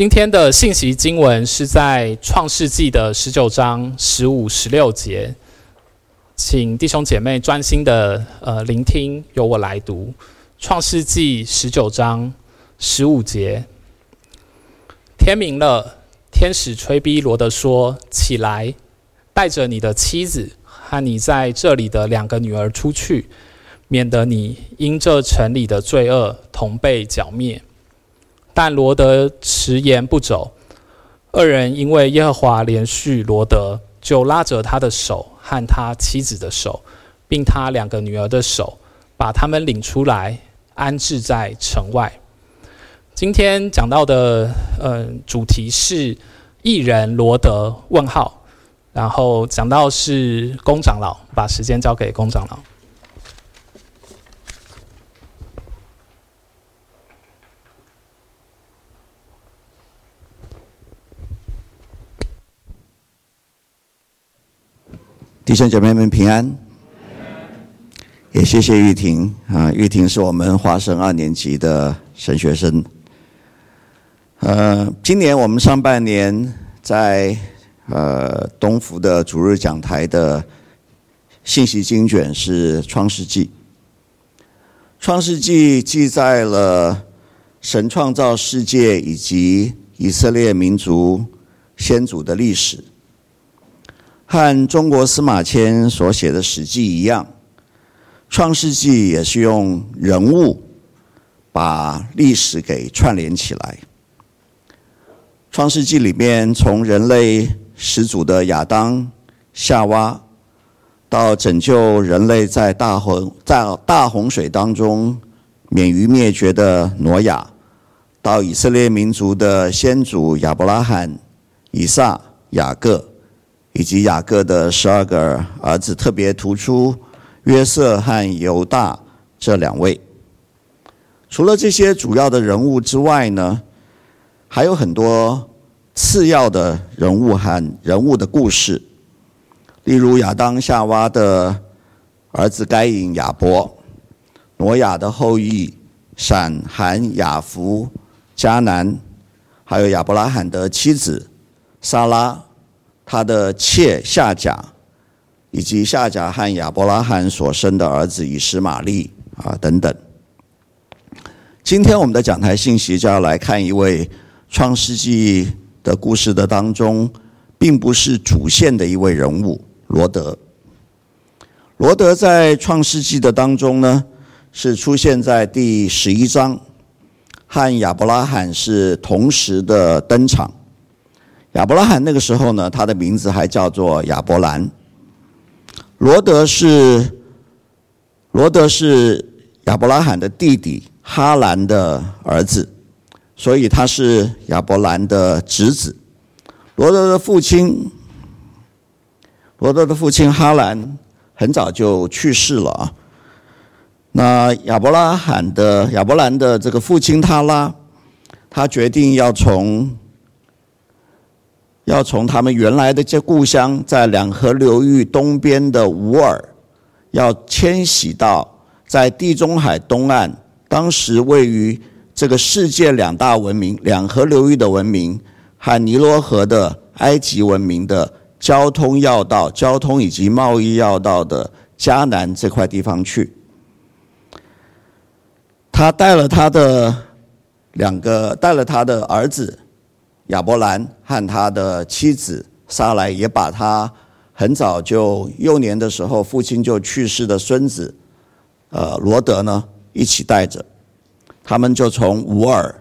今天的信息经文是在创世纪的十九章十五、十六节，请弟兄姐妹专心的呃聆听，由我来读创世纪十九章十五节。天明了，天使吹逼罗德说：“起来，带着你的妻子和你在这里的两个女儿出去，免得你因这城里的罪恶同被剿灭。”但罗德迟延不走，二人因为耶和华怜恤罗得，就拉着他的手和他妻子的手，并他两个女儿的手，把他们领出来，安置在城外。今天讲到的，呃，主题是艺人罗德问号，然后讲到是公长老，把时间交给公长老。弟兄姐妹们平安，也谢谢玉婷啊，玉婷是我们华生二年级的神学生。呃，今年我们上半年在呃东福的主日讲台的信息精卷是创世纪。创世纪记载了神创造世界以及以色列民族先祖的历史。和中国司马迁所写的《史记》一样，《创世纪》也是用人物把历史给串联起来。《创世纪》里面，从人类始祖的亚当、夏娃，到拯救人类在大洪在大洪水当中免于灭绝的挪亚，到以色列民族的先祖亚伯拉罕、以撒、雅各。以及雅各的十二个儿子，特别突出约瑟和犹大这两位。除了这些主要的人物之外呢，还有很多次要的人物和人物的故事。例如亚当夏娃的儿子该隐、亚伯，挪亚的后裔闪、含、雅弗、迦南，还有亚伯拉罕的妻子撒拉。他的妾夏甲，以及夏甲和亚伯拉罕所生的儿子以实玛利啊等等。今天我们的讲台信息就要来看一位创世纪的故事的当中，并不是主线的一位人物罗德。罗德在创世纪的当中呢，是出现在第十一章，和亚伯拉罕是同时的登场。亚伯拉罕那个时候呢，他的名字还叫做亚伯兰。罗德是罗德是亚伯拉罕的弟弟哈兰的儿子，所以他是亚伯兰的侄子。罗德的父亲罗德的父亲哈兰很早就去世了啊。那亚伯拉罕的亚伯兰的这个父亲他拉，他决定要从要从他们原来的这故乡，在两河流域东边的乌尔，要迁徙到在地中海东岸，当时位于这个世界两大文明两河流域的文明和尼罗河的埃及文明的交通要道、交通以及贸易要道的迦南这块地方去。他带了他的两个，带了他的儿子。亚伯兰和他的妻子撒莱也把他很早就幼年的时候父亲就去世的孙子，呃罗德呢一起带着，他们就从乌尔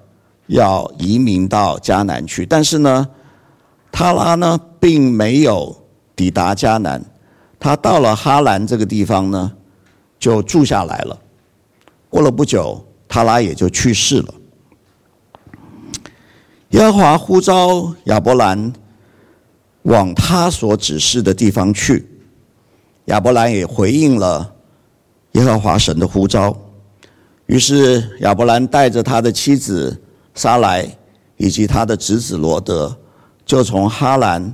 要移民到迦南去，但是呢，他拉呢并没有抵达迦南，他到了哈兰这个地方呢就住下来了，过了不久，他拉也就去世了。耶和华呼召亚伯兰往他所指示的地方去，亚伯兰也回应了耶和华神的呼召。于是亚伯兰带着他的妻子撒莱以及他的侄子罗德，就从哈兰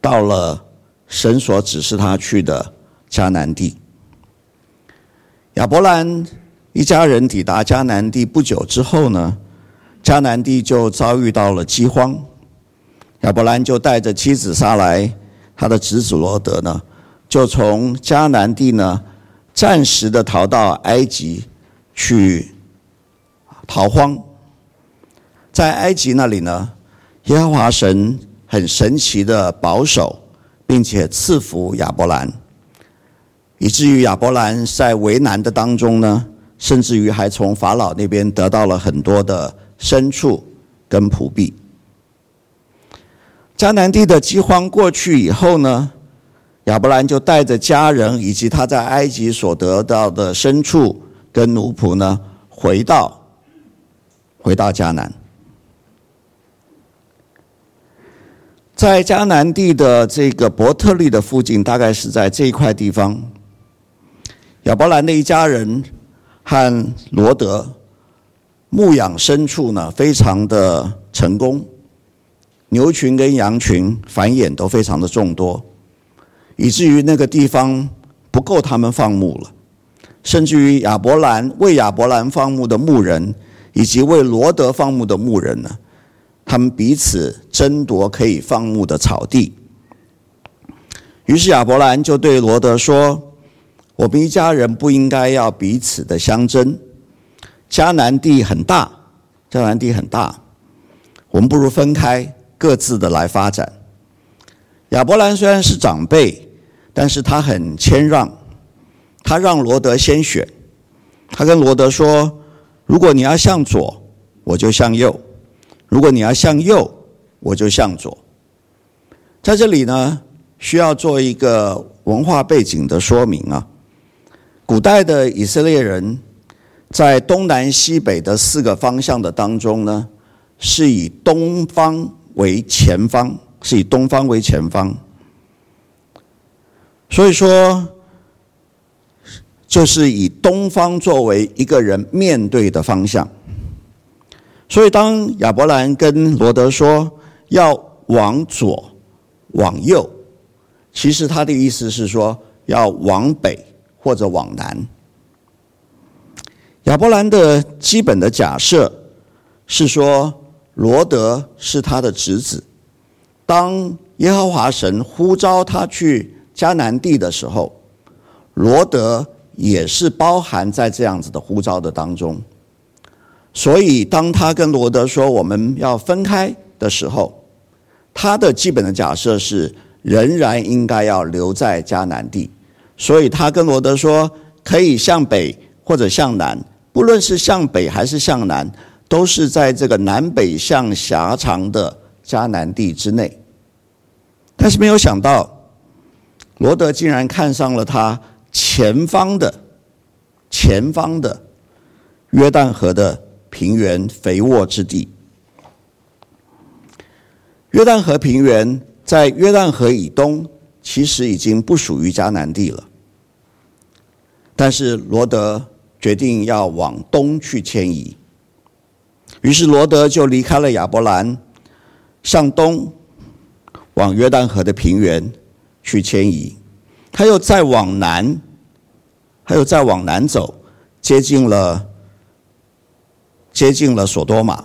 到了神所指示他去的迦南地。亚伯兰一家人抵达迦南地不久之后呢，迦南地就遭遇到了饥荒。亚伯兰就带着妻子撒莱，他的侄子罗德呢，就从迦南地呢，暂时的逃到埃及去逃荒。在埃及那里呢，耶和华神很神奇的保守，并且赐福亚伯兰，以至于亚伯兰在为难的当中呢，甚至于还从法老那边得到了很多的牲畜跟仆婢。迦南地的饥荒过去以后呢，亚伯兰就带着家人以及他在埃及所得到的牲畜跟奴仆呢，回到回到迦南。在迦南地的这个伯特利的附近，大概是在这一块地方，亚伯兰的一家人和罗德牧养牲畜呢，非常的成功。牛群跟羊群繁衍都非常的众多，以至于那个地方不够他们放牧了，甚至于亚伯兰为亚伯兰放牧的牧人，以及为罗德放牧的牧人呢，他们彼此争夺可以放牧的草地。于是亚伯兰就对罗德说：“我们一家人不应该要彼此的相争。迦南地很大，迦南地很大，我们不如分开。”各自的来发展。亚伯兰虽然是长辈，但是他很谦让，他让罗德先选。他跟罗德说：“如果你要向左，我就向右；如果你要向右，我就向左。”在这里呢，需要做一个文化背景的说明啊。古代的以色列人在东南西北的四个方向的当中呢，是以东方。为前方，是以东方为前方，所以说，就是以东方作为一个人面对的方向。所以，当亚伯兰跟罗德说要往左、往右，其实他的意思是说要往北或者往南。亚伯兰的基本的假设是说。罗德是他的侄子。当耶和华神呼召他去迦南地的时候，罗德也是包含在这样子的呼召的当中。所以，当他跟罗德说我们要分开的时候，他的基本的假设是仍然应该要留在迦南地。所以他跟罗德说，可以向北或者向南，不论是向北还是向南。都是在这个南北向狭长的迦南地之内，但是没有想到，罗德竟然看上了他前方的前方的约旦河的平原肥沃之地。约旦河平原在约旦河以东，其实已经不属于迦南地了，但是罗德决定要往东去迁移。于是罗德就离开了亚伯兰，向东往约旦河的平原去迁移。他又再往南，他又再往南走，接近了接近了索多玛。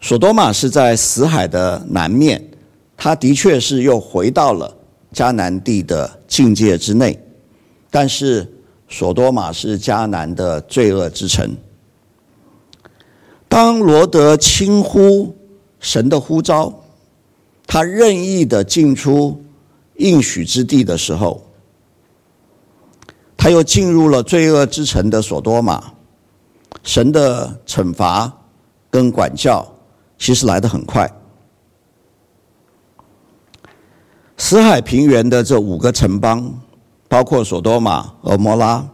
索多玛是在死海的南面，他的确是又回到了迦南地的境界之内，但是索多玛是迦南的罪恶之城。当罗德轻忽神的呼召，他任意的进出应许之地的时候，他又进入了罪恶之城的索多玛。神的惩罚跟管教其实来得很快。死海平原的这五个城邦，包括索多玛、和摩拉，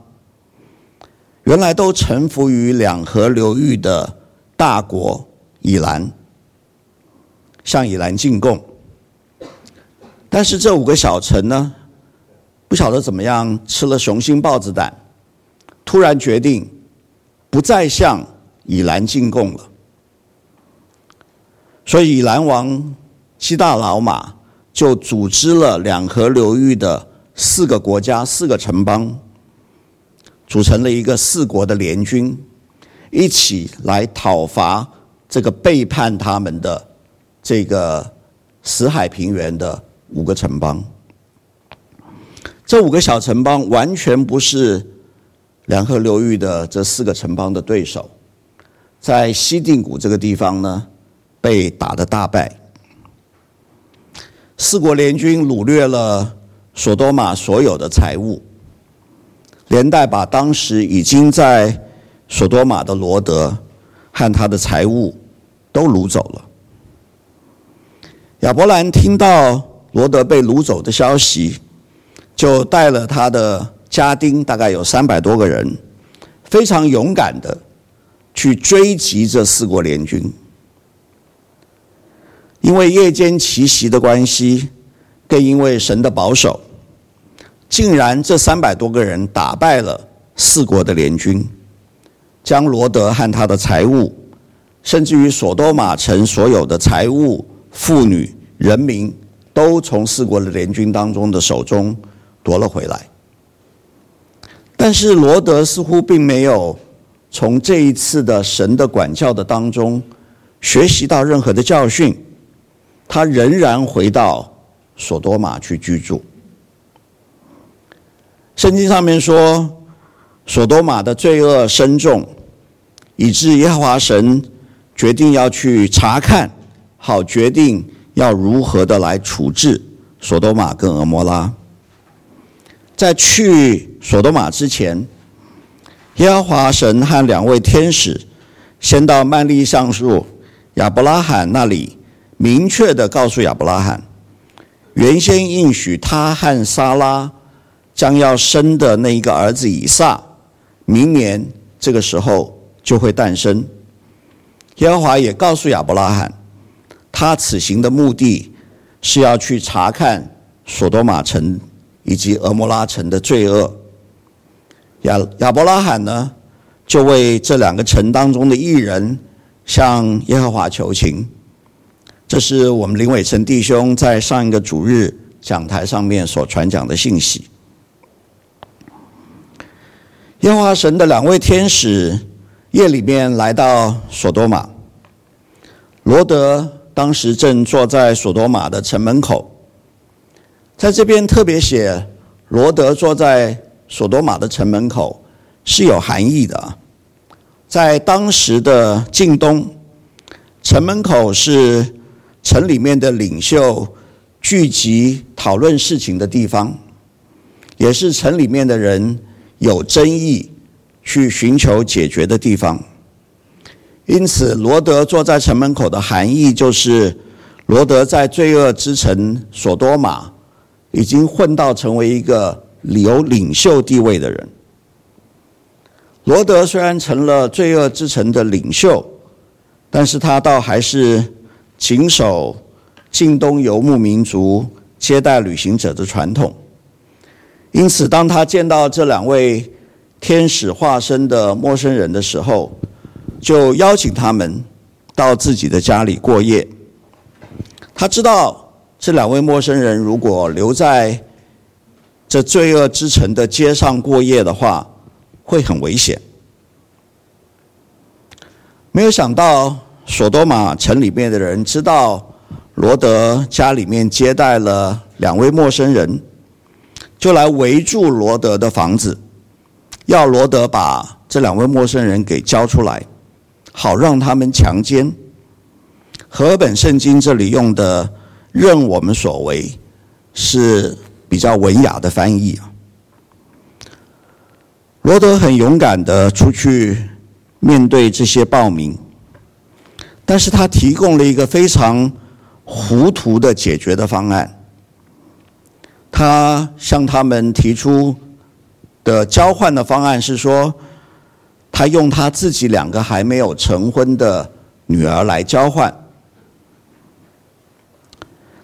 原来都臣服于两河流域的。大国以兰向以兰进贡，但是这五个小城呢，不晓得怎么样吃了雄心豹子胆，突然决定不再向以兰进贡了。所以以兰王基大老马就组织了两河流域的四个国家、四个城邦，组成了一个四国的联军。一起来讨伐这个背叛他们的这个死海平原的五个城邦。这五个小城邦完全不是两河流域的这四个城邦的对手，在西定谷这个地方呢，被打得大败。四国联军掳掠了所多玛所有的财物，连带把当时已经在所多玛的罗德和他的财物都掳走了。亚伯兰听到罗德被掳走的消息，就带了他的家丁，大概有三百多个人，非常勇敢的去追击这四国联军。因为夜间奇袭的关系，更因为神的保守，竟然这三百多个人打败了四国的联军，将罗德和他的财物，甚至于所多玛城所有的财物、妇女、人民，都从四国的联军当中的手中。夺了回来，但是罗德似乎并没有从这一次的神的管教的当中学习到任何的教训，他仍然回到所多玛去居住。圣经上面说，所多玛的罪恶深重，以致耶和华神决定要去查看，好决定要如何的来处置所多玛跟俄摩拉。在去所多玛之前，耶和华神和两位天使先到曼利橡树亚伯拉罕那里，明确的告诉亚伯拉罕，原先应许他和撒拉将要生的那一个儿子以撒，明年这个时候就会诞生。耶和华也告诉亚伯拉罕，他此行的目的是要去查看所多玛城。以及蛾摩拉城的罪恶，亚亚伯拉罕呢，就为这两个城当中的一人向耶和华求情。这是我们林伟成弟兄在上一个主日讲台上面所传讲的信息。耶和华神的两位天使夜里面来到所多玛，罗德当时正坐在所多玛的城门口。在这边特别写，罗德坐在所多玛的城门口是有含义的。在当时的近东，城门口是城里面的领袖聚集讨论事情的地方，也是城里面的人有争议去寻求解决的地方。因此，罗德坐在城门口的含义就是，罗德在罪恶之城所多玛。已经混到成为一个有领袖地位的人。罗德虽然成了罪恶之城的领袖，但是他倒还是谨守近东游牧民族接待旅行者的传统。因此，当他见到这两位天使化身的陌生人的时候，就邀请他们到自己的家里过夜。他知道。这两位陌生人如果留在这罪恶之城的街上过夜的话，会很危险。没有想到，所多玛城里面的人知道罗德家里面接待了两位陌生人，就来围住罗德的房子，要罗德把这两位陌生人给交出来，好让他们强奸。和本圣经这里用的。任我们所为是比较文雅的翻译啊。罗德很勇敢的出去面对这些暴民，但是他提供了一个非常糊涂的解决的方案。他向他们提出的交换的方案是说，他用他自己两个还没有成婚的女儿来交换。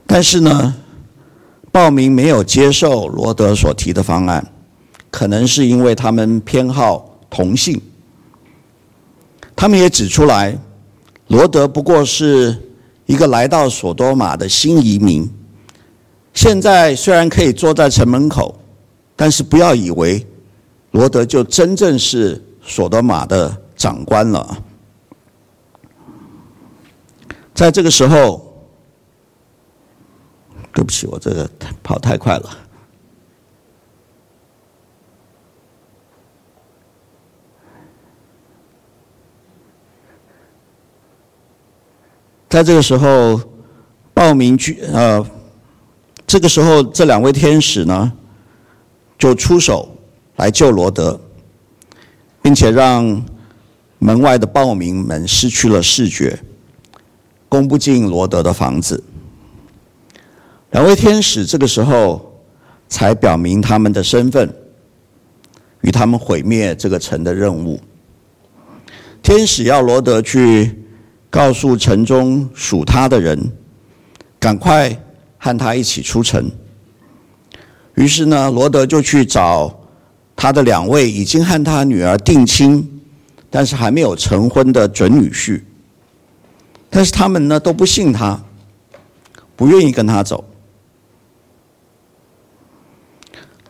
但是呢，暴民没有接受罗德所提的方案，可能是因为他们偏好同性。他们也指出来，罗德不过是一个来到所多玛的新移民，现在虽然可以坐在城门口，但是不要以为罗德就真正是所多玛的长官了。在这个时候，对不起，我这个跑太快了。在这个时候，报名去呃，这个时候这两位天使呢，就出手来救罗德，并且让门外的暴民们失去了视觉，攻不进罗德的房子。两位天使这个时候才表明他们的身份，与他们毁灭这个城的任务。天使要罗德去。告诉城中属他的人，赶快和他一起出城。于是呢，罗德就去找他的两位已经和他女儿定亲，但是还没有成婚的准女婿。但是他们呢都不信他，不愿意跟他走。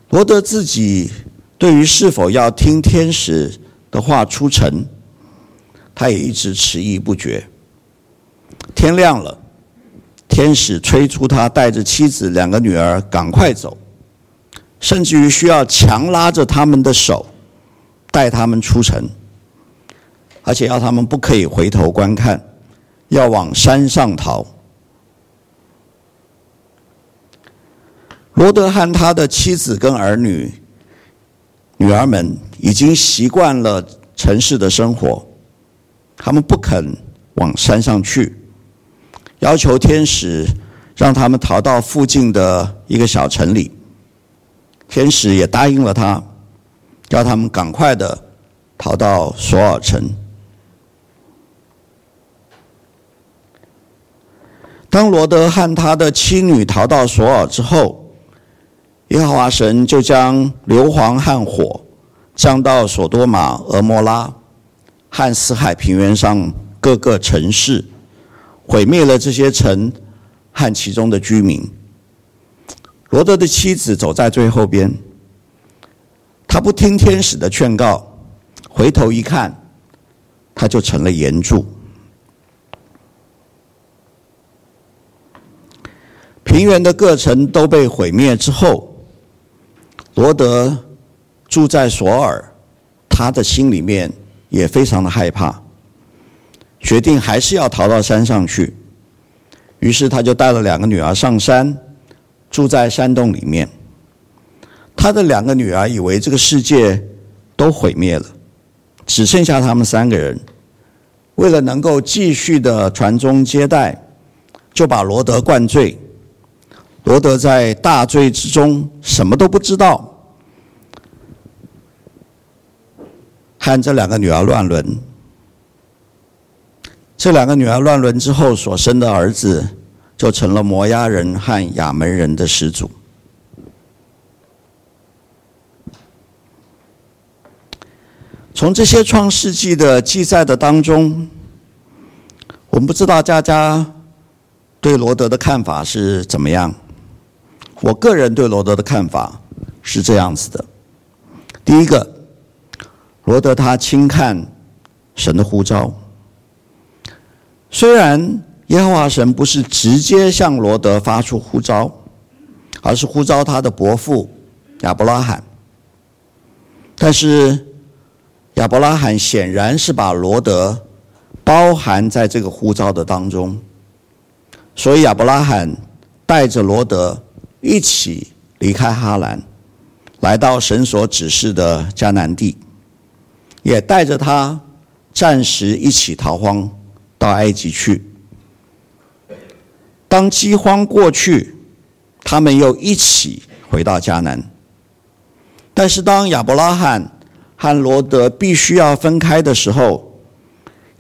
罗德自己对于是否要听天使的话出城，他也一直迟疑不决。天亮了，天使催促他带着妻子、两个女儿赶快走，甚至于需要强拉着他们的手，带他们出城，而且要他们不可以回头观看，要往山上逃。罗德和他的妻子跟儿女、女儿们已经习惯了城市的生活，他们不肯往山上去。要求天使让他们逃到附近的一个小城里，天使也答应了他，叫他们赶快的逃到索尔城。当罗德和他的妻女逃到索尔之后，耶和华神就将硫磺和火降到所多玛、蛾摩拉和死海平原上各个城市。毁灭了这些城和其中的居民。罗德的妻子走在最后边，他不听天使的劝告，回头一看，他就成了岩柱。平原的各城都被毁灭之后，罗德住在索尔，他的心里面也非常的害怕。决定还是要逃到山上去，于是他就带了两个女儿上山，住在山洞里面。他的两个女儿以为这个世界都毁灭了，只剩下他们三个人。为了能够继续的传宗接代，就把罗德灌醉。罗德在大醉之中什么都不知道，和这两个女儿乱伦。这两个女儿乱伦之后所生的儿子，就成了摩押人和亚门人的始祖。从这些创世纪的记载的当中，我们不知道大家对罗德的看法是怎么样。我个人对罗德的看法是这样子的：第一个，罗德他轻看神的呼召。虽然耶和华神不是直接向罗德发出呼召，而是呼召他的伯父亚伯拉罕，但是亚伯拉罕显然是把罗德包含在这个呼召的当中，所以亚伯拉罕带着罗德一起离开哈兰，来到神所指示的迦南地，也带着他暂时一起逃荒。到埃及去。当饥荒过去，他们又一起回到迦南。但是当亚伯拉罕和罗德必须要分开的时候，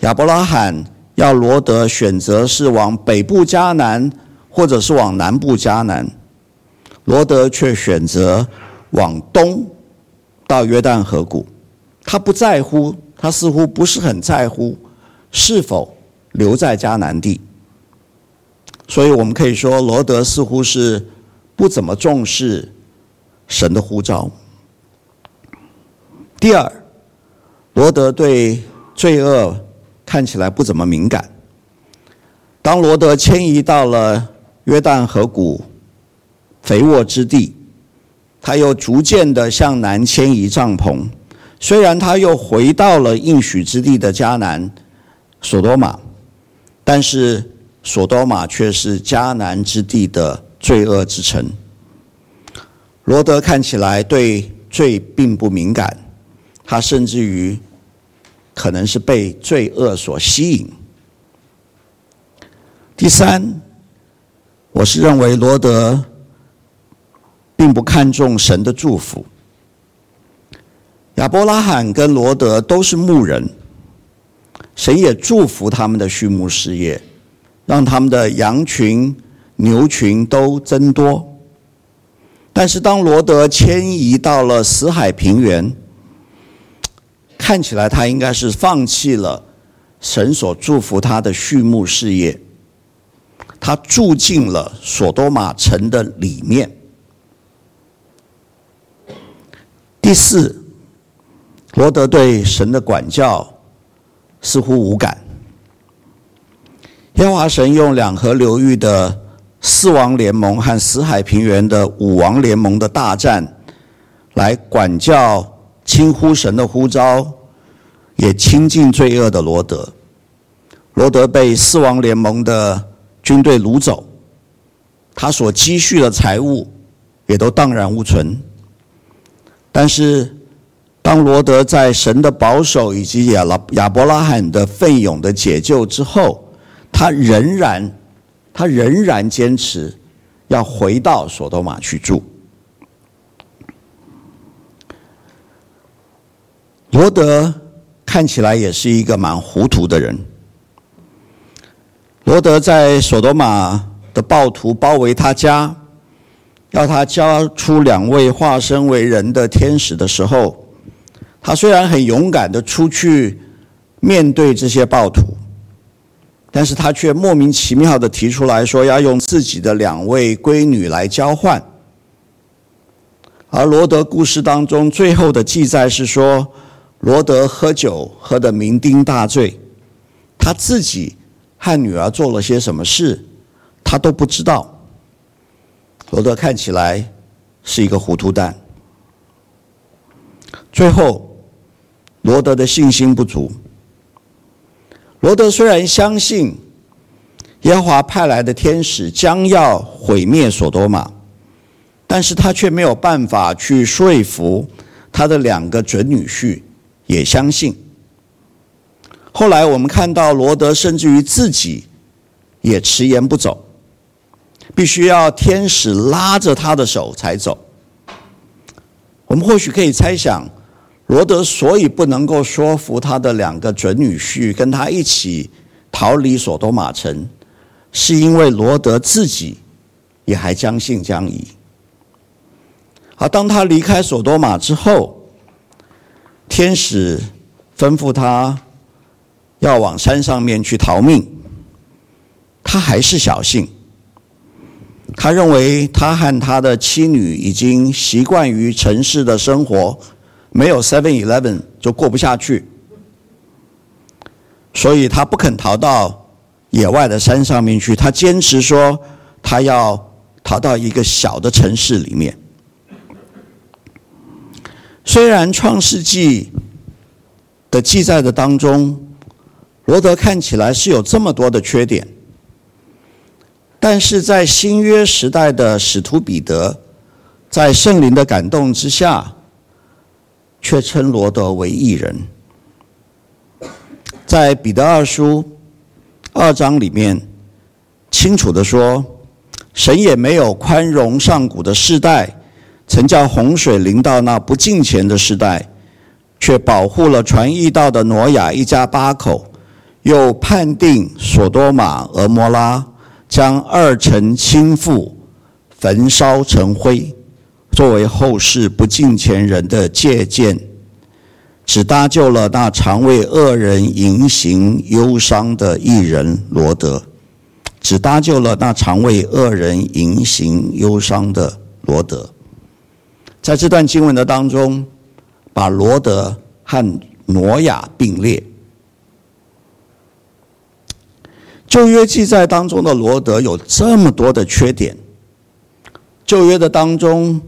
亚伯拉罕要罗德选择是往北部迦南，或者是往南部迦南，罗德却选择往东，到约旦河谷。他不在乎，他似乎不是很在乎是否。留在迦南地，所以我们可以说，罗德似乎是不怎么重视神的呼召。第二，罗德对罪恶看起来不怎么敏感，当罗德迁移到了约旦河谷肥沃之地，他又逐渐的向南迁移帐篷。虽然他又回到了应许之地的迦南所多玛，但是所多玛却是迦南之地的罪恶之城。罗德看起来对罪并不敏感，他甚至于可能是被罪恶所吸引。第三，我是认为罗德并不看重神的祝福。亚伯拉罕跟罗德都是牧人，神也祝福他们的畜牧事业，让他们的羊群、牛群都增多。但是当罗德迁移到了死海平原，看起来他应该是放弃了神所祝福他的畜牧事业，他住进了所多玛城的里面。第四。罗德对神的管教似乎无感。耶和华神用两河流域的四王联盟和死海平原的五王联盟的大战，来管教轻忽神的呼召，也亲近罪恶的罗德。罗德被四王联盟的军队掳走，他所积蓄的财物也都荡然无存。但是，当罗德在神的保守以及亚拉亚伯拉罕的奋勇的解救之后，他仍然他仍然坚持要回到所多玛去住。罗德看起来也是一个蛮糊涂的人。罗德在所多玛的暴徒包围他家，要他交出两位化身为人的天使的时候。他虽然很勇敢的出去面对这些暴徒，但是他却莫名其妙的提出来说要用自己的两位闺女来交换。而罗德故事当中最后的记载是说，罗德喝酒喝得酩酊大醉，他自己和女儿做了些什么事，他都不知道。罗德看起来是一个糊涂蛋。最后。罗德的信心不足。罗德虽然相信耶和华派来的天使将要毁灭所多玛，但是他却没有办法去说服他的两个准女婿也相信。后来我们看到罗德甚至于自己也迟延不走，必须要天使拉着他的手才走。我们或许可以猜想。罗德所以不能够说服他的两个准女婿跟他一起逃离所多玛城，是因为罗德自己也还将信将疑。而当他离开所多玛之后，天使吩咐他要往山上面去逃命，他还是小信。他认为他和他的妻女已经习惯于城市的生活。没有 Seven Eleven 就过不下去，所以他不肯逃到野外的山上面去。他坚持说，他要逃到一个小的城市里面。虽然创世纪的记载的当中，罗德看起来是有这么多的缺点，但是在新约时代的使徒彼得，在圣灵的感动之下。却称罗得为异人，在彼得二书二章里面清楚地说，神也没有宽容上古的世代，曾叫洪水临到那不敬虔的世代，却保护了传义道的挪亚一家八口，又判定所多玛、俄摩拉，将二城倾覆，焚烧成灰。作为后世不敬虔人的借鉴，只搭救了那常为恶人淫行忧伤的艺人罗德，只搭救了那常为恶人淫行忧伤的罗德。在这段经文的当中，把罗德和挪亚并列。旧约记载当中的罗德有这么多的缺点，旧约的当中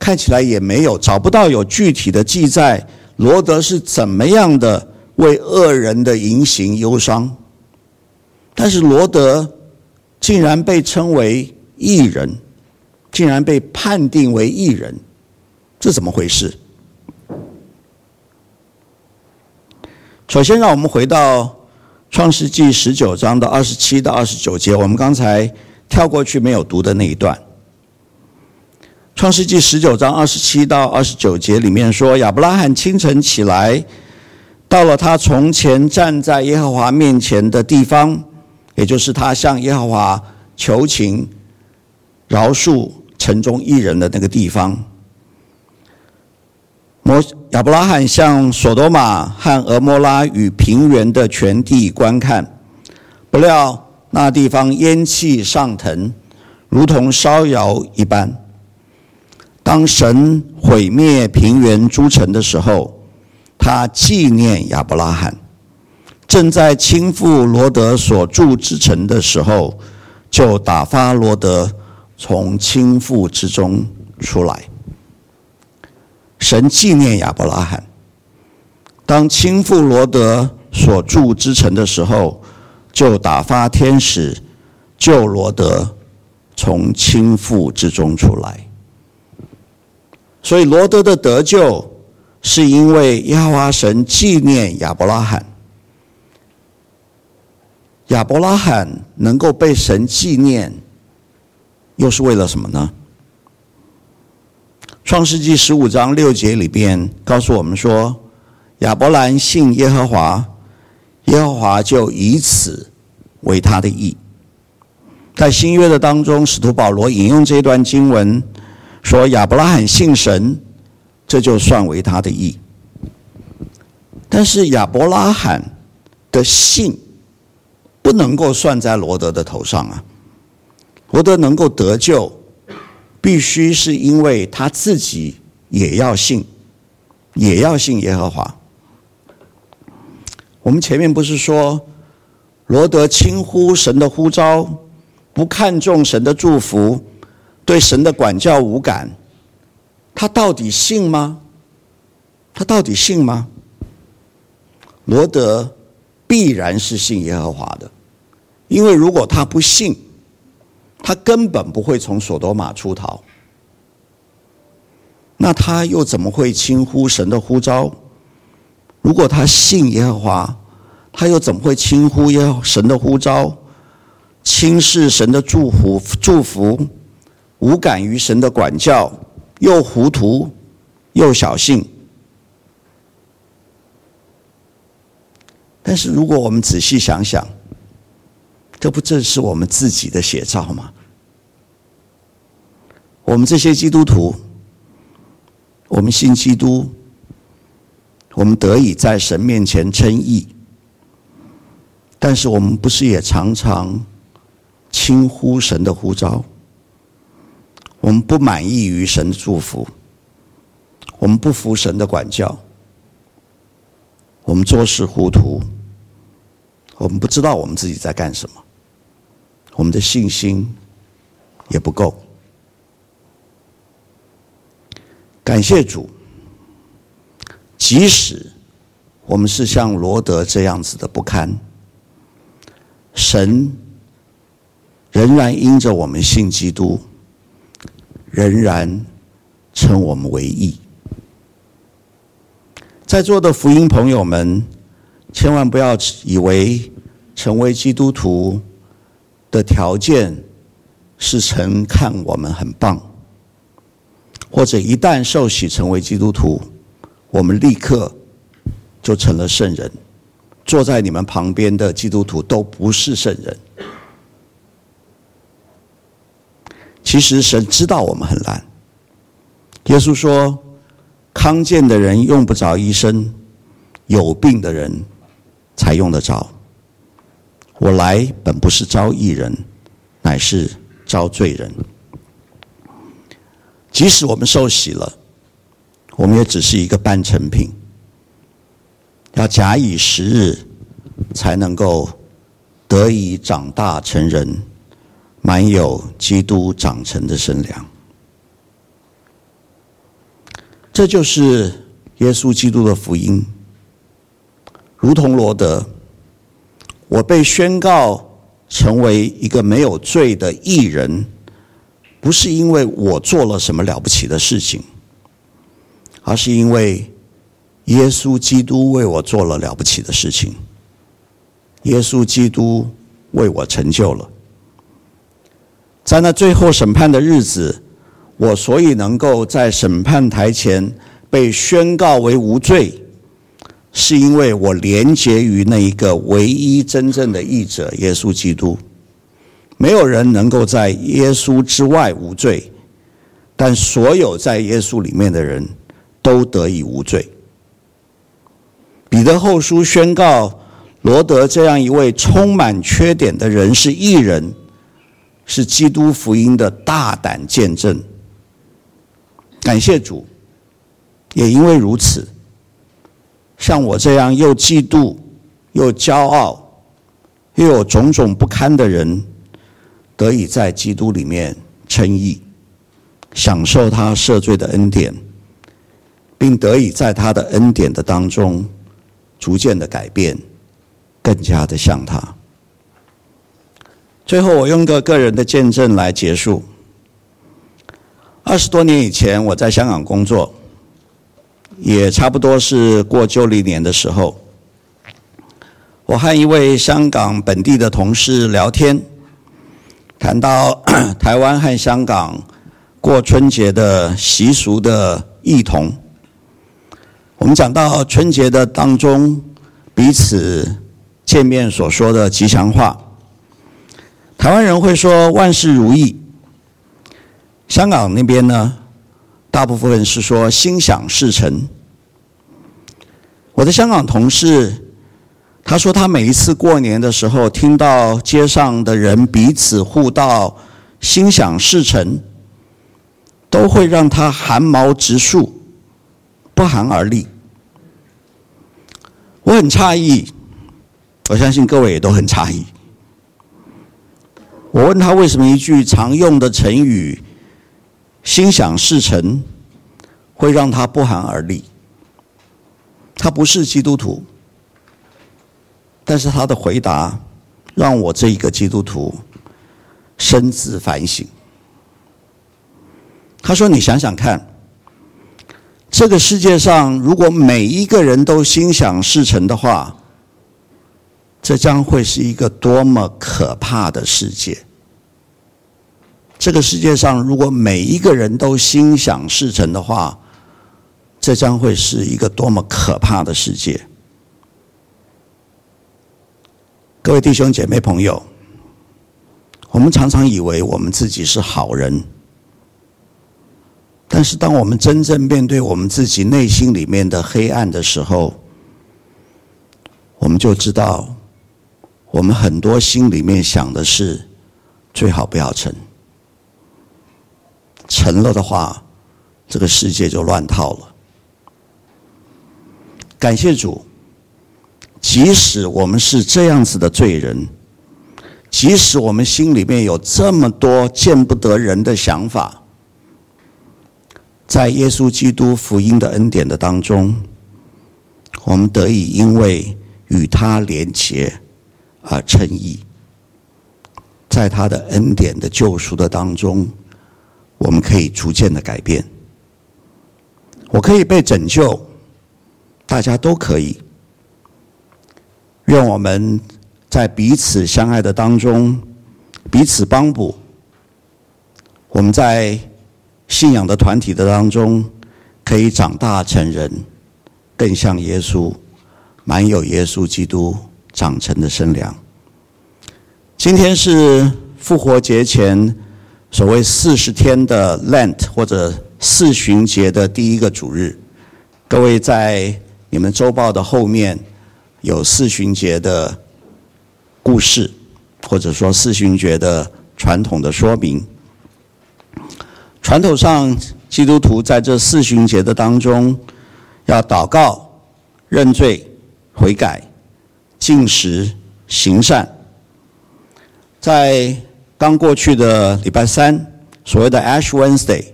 看起来也没有找不到有具体的记载，罗德是怎么样的为恶人的言行忧伤，但是罗德竟然被称为异人，竟然被判定为异人，这怎么回事？首先，让我们回到。创世纪十九章的二十七到二十九节，我们刚才跳过去没有读的那一段。创世纪十九章二十七到二十九节里面说，亚伯拉罕清晨起来，到了他从前站在耶和华面前的地方，也就是他向耶和华求情饶恕城中一人的那个地方。摩亚伯拉罕向所多玛和蛾摩拉与平原的全地观看，不料那地方烟气上腾，如同烧窑一般。当神毁灭平原诸城的时候，他纪念亚伯拉罕，正在倾覆罗德所住之城的时候，就打发罗德从倾覆之中出来。神纪念亚伯拉罕，当倾覆罗德所住之城的时候，就打发天使救罗德从倾覆之中出来。所以罗德的得救，是因为耶和华神纪念亚伯拉罕。亚伯拉罕能够被神纪念，又是为了什么呢？创世纪十五章六节里边告诉我们说，亚伯兰信耶和华，耶和华就以此为他的义。在新约的当中，使徒保罗引用这段经文说，亚伯拉罕信神，这就算为他的义。但是亚伯拉罕的信不能够算在罗德的头上啊，罗德能够得救。必须是因为他自己也要信，也要信耶和华。我们前面不是说，罗德轻忽神的呼召，不看重神的祝福，对神的管教无感，他到底信吗？他到底信吗？罗德必然是信耶和华的，因为如果他不信。他根本不会从所多玛出逃，那他又怎么会轻忽神的呼召？如果他信耶和华，他又怎么会轻忽耶神的呼召，轻视神的祝福？祝福，无感于神的管教，又糊涂又小信。但是如果我们仔细想想，这不正是我们自己的写照吗？我们这些基督徒，我们信基督，我们得以在神面前称义，但是我们不是也常常轻忽神的呼召？我们不满意于神的祝福，我们不服神的管教，我们做事糊涂，我们不知道我们自己在干什么。我们的信心也不够。感谢主，即使我们是像罗德这样子的不堪，神仍然因着我们信基督，仍然称我们为义。在座的福音朋友们，千万不要以为成为基督徒。的条件是神看我们很棒，或者一旦受洗成为基督徒，我们立刻就成了圣人。坐在你们旁边的基督徒都不是圣人。其实神知道我们很难。耶稣说：“康健的人用不着医生，有病的人才用得着。”我来本不是招义人，乃是招罪人。即使我们受洗了，我们也只是一个半成品，要假以时日才能够得以长大成人，满有基督长成的身量。这就是耶稣基督的福音，如同罗德，我被宣告成为一个没有罪的义人，不是因为我做了什么了不起的事情，而是因为耶稣基督为我做了了不起的事情。耶稣基督为我成就了，在那最后审判的日子。我所以能够在审判台前被宣告为无罪，是因为我连结于那一个唯一真正的义者耶稣基督。没有人能够在耶稣之外无罪，但所有在耶稣里面的人都得以无罪。彼得后书宣告罗德这样一位充满缺点的人是义人，是基督福音的大胆见证。感谢主，也因为如此，像我这样又嫉妒又骄傲又有种种不堪的人，得以在基督里面称义，享受他赦罪的恩典，并得以在他的恩典的当中逐渐的改变，更加的像他。最后，我用个个人的见证来结束。二十多年以前，我在香港工作，也差不多是过旧历年的时候，我和一位香港本地的同事聊天，谈到 台湾和香港过春节的习俗的异同。我们讲到春节的当中，彼此见面所说的吉祥话，台湾人会说万事如意。香港那边呢，大部分是说心想事成。我的香港同事，他说他每一次过年的时候，听到街上的人彼此互道心想事成，都会让他寒毛直竖，不寒而栗。我很诧异，我相信各位也都很诧异。我问他为什么一句常用的成语，心想事成，会让他不寒而栗。他不是基督徒，但是他的回答让我这一个基督徒深自反省。他说：“你想想看，这个世界上如果每一个人都心想事成的话，这将会是一个多么可怕的世界。”这个世界上，如果每一个人都心想事成的话，这将会是一个多么可怕的世界！各位弟兄姐妹朋友，我们常常以为我们自己是好人，但是当我们真正面对我们自己内心里面的黑暗的时候，我们就知道，我们很多心里面想的是最好不要成。成了的话，这个世界就乱套了。感谢主，即使我们是这样子的罪人，即使我们心里面有这么多见不得人的想法，在耶稣基督福音的恩典的当中，我们得以因为与他连结而称义，在他的恩典的救赎的当中。我们可以逐渐的改变，我可以被拯救，大家都可以。愿我们在彼此相爱的当中，彼此帮补。我们在信仰的团体的当中，可以长大成人，更像耶稣，满有耶稣基督长成的身量。今天是复活节前。所谓四十天的 Lent 或者四旬节的第一个主日，各位在你们周报的后面有四旬节的故事，或者说四旬节的传统的说明。传统上，基督徒在这四旬节的当中要祷告、认罪、悔改、禁食、行善，在刚过去的礼拜三，所谓的 Ash Wednesday，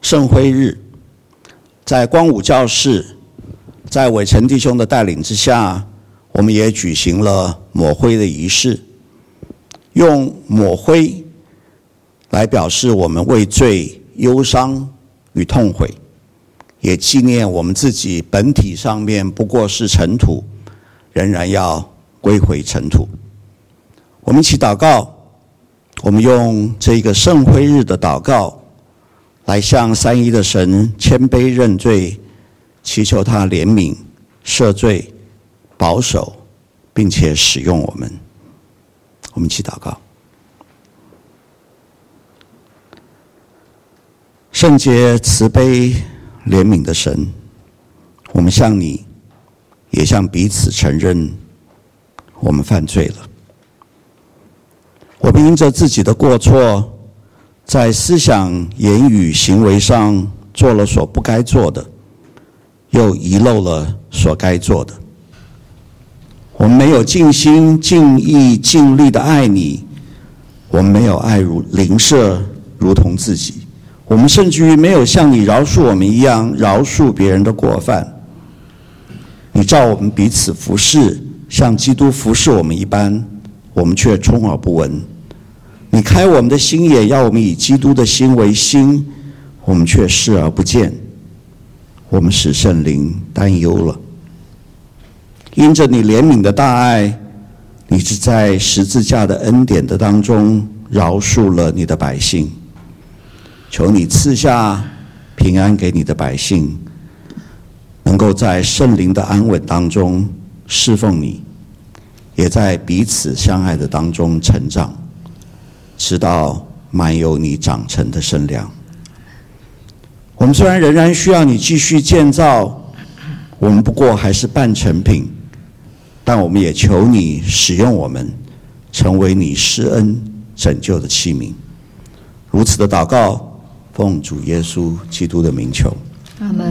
圣灰日，在光武教室，在伟成弟兄的带领之下，我们也举行了抹灰的仪式，用抹灰来表示我们为罪忧伤与痛悔，也纪念我们自己本体上面不过是尘土，仍然要归回尘土。我们一起祷告，我们用这个圣灰日的祷告，来向三一的神谦卑认罪，祈求他怜悯、赦罪、保守，并且使用我们。我们一起祷告。圣洁、慈悲、怜悯的神，我们向你，也向彼此承认，我们犯罪了。我们因着自己的过错，在思想、言语、行为上做了所不该做的，又遗漏了所该做的。我们没有尽心、尽意、尽力的爱你，我们没有爱如邻舍如同自己，我们甚至于没有像你饶恕我们一样饶恕别人的过犯。你照我们彼此服侍，像基督服侍我们一般，我们却充耳不闻。你开我们的心眼，要我们以基督的心为心，我们却视而不见。我们使圣灵担忧了。因着你怜悯的大爱，你是在十字架的恩典的当中饶恕了你的百姓。求你赐下平安给你的百姓，能够在圣灵的安稳当中侍奉你，也在彼此相爱的当中成长。直到满有你长成的身量。我们虽然仍然需要你继续建造，我们不过还是半成品，但我们也求你使用我们，成为你施恩拯救的器皿。如此的祷告，奉主耶稣基督的名求。阿门。